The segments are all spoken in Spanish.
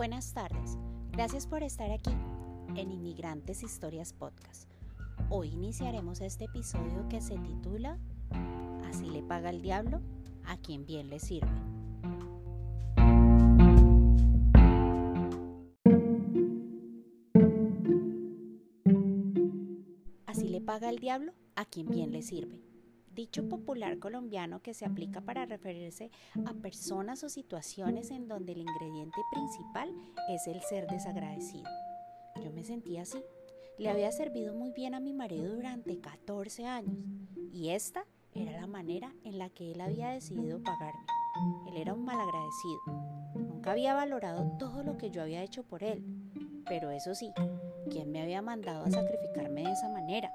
Buenas tardes, gracias por estar aquí en Inmigrantes Historias Podcast. Hoy iniciaremos este episodio que se titula Así le paga el diablo a quien bien le sirve. Así le paga el diablo a quien bien le sirve dicho popular colombiano que se aplica para referirse a personas o situaciones en donde el ingrediente principal es el ser desagradecido. Yo me sentía así. Le había servido muy bien a mi marido durante 14 años y esta era la manera en la que él había decidido pagarme. Él era un malagradecido. Nunca había valorado todo lo que yo había hecho por él. Pero eso sí, ¿quién me había mandado a sacrificarme de esa manera?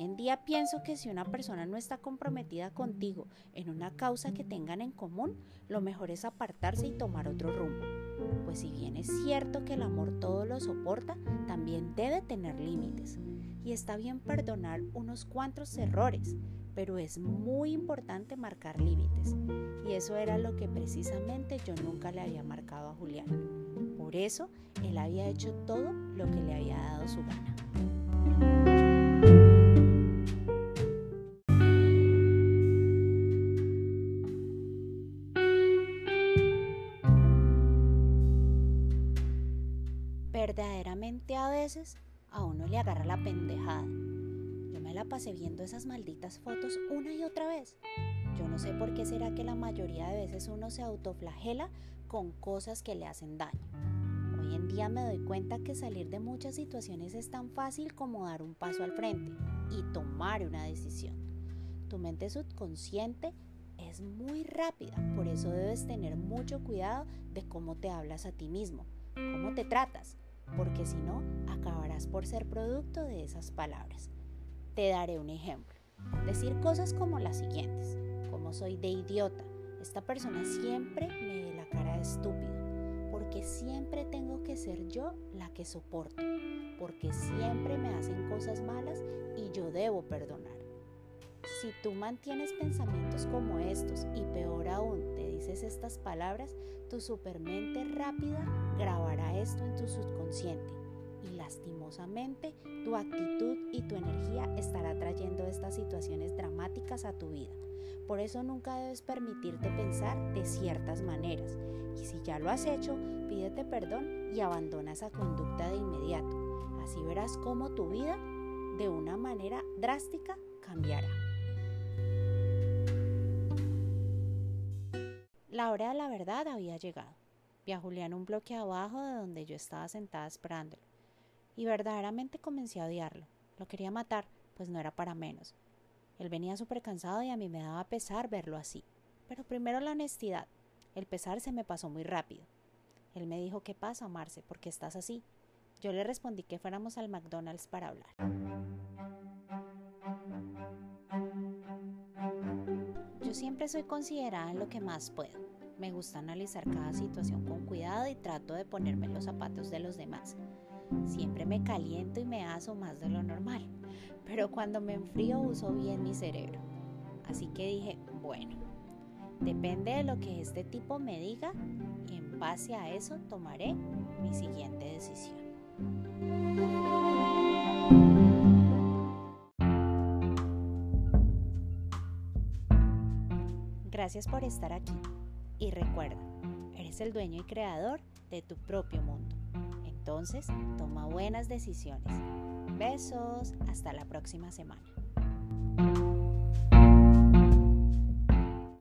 En día pienso que si una persona no está comprometida contigo en una causa que tengan en común, lo mejor es apartarse y tomar otro rumbo. Pues si bien es cierto que el amor todo lo soporta, también debe tener límites. Y está bien perdonar unos cuantos errores, pero es muy importante marcar límites. Y eso era lo que precisamente yo nunca le había marcado a Julián. Por eso, él había hecho todo lo que le había dado su gana. Verdaderamente a veces a uno le agarra la pendejada. Yo me la pasé viendo esas malditas fotos una y otra vez. Yo no sé por qué será que la mayoría de veces uno se autoflagela con cosas que le hacen daño. Hoy en día me doy cuenta que salir de muchas situaciones es tan fácil como dar un paso al frente y tomar una decisión. Tu mente subconsciente es muy rápida, por eso debes tener mucho cuidado de cómo te hablas a ti mismo, cómo te tratas, porque si no, acabarás por ser producto de esas palabras. Te daré un ejemplo. Decir cosas como las siguientes, como soy de idiota, esta persona siempre me ve la cara de estúpido, porque siempre tengo que ser yo la que soporto, porque siempre me hacen cosas malas y yo debo perdonar. Si tú mantienes pensamientos como estos y peor aún dices estas palabras, tu supermente rápida grabará esto en tu subconsciente y lastimosamente tu actitud y tu energía estará trayendo estas situaciones dramáticas a tu vida. Por eso nunca debes permitirte pensar de ciertas maneras. Y si ya lo has hecho, pídete perdón y abandona esa conducta de inmediato. Así verás cómo tu vida de una manera drástica cambiará. La hora de la verdad había llegado. Vi a Julián un bloque abajo de donde yo estaba sentada esperándolo. Y verdaderamente comencé a odiarlo. Lo quería matar, pues no era para menos. Él venía súper cansado y a mí me daba pesar verlo así. Pero primero la honestidad. El pesar se me pasó muy rápido. Él me dijo, ¿qué pasa, Marce? ¿Por qué estás así? Yo le respondí que fuéramos al McDonald's para hablar. Yo siempre soy considerada en lo que más puedo. Me gusta analizar cada situación con cuidado y trato de ponerme los zapatos de los demás. Siempre me caliento y me aso más de lo normal, pero cuando me enfrío uso bien mi cerebro. Así que dije, bueno, depende de lo que este tipo me diga y en base a eso tomaré mi siguiente decisión. Gracias por estar aquí y recuerda, eres el dueño y creador de tu propio mundo. Entonces, toma buenas decisiones. Besos, hasta la próxima semana.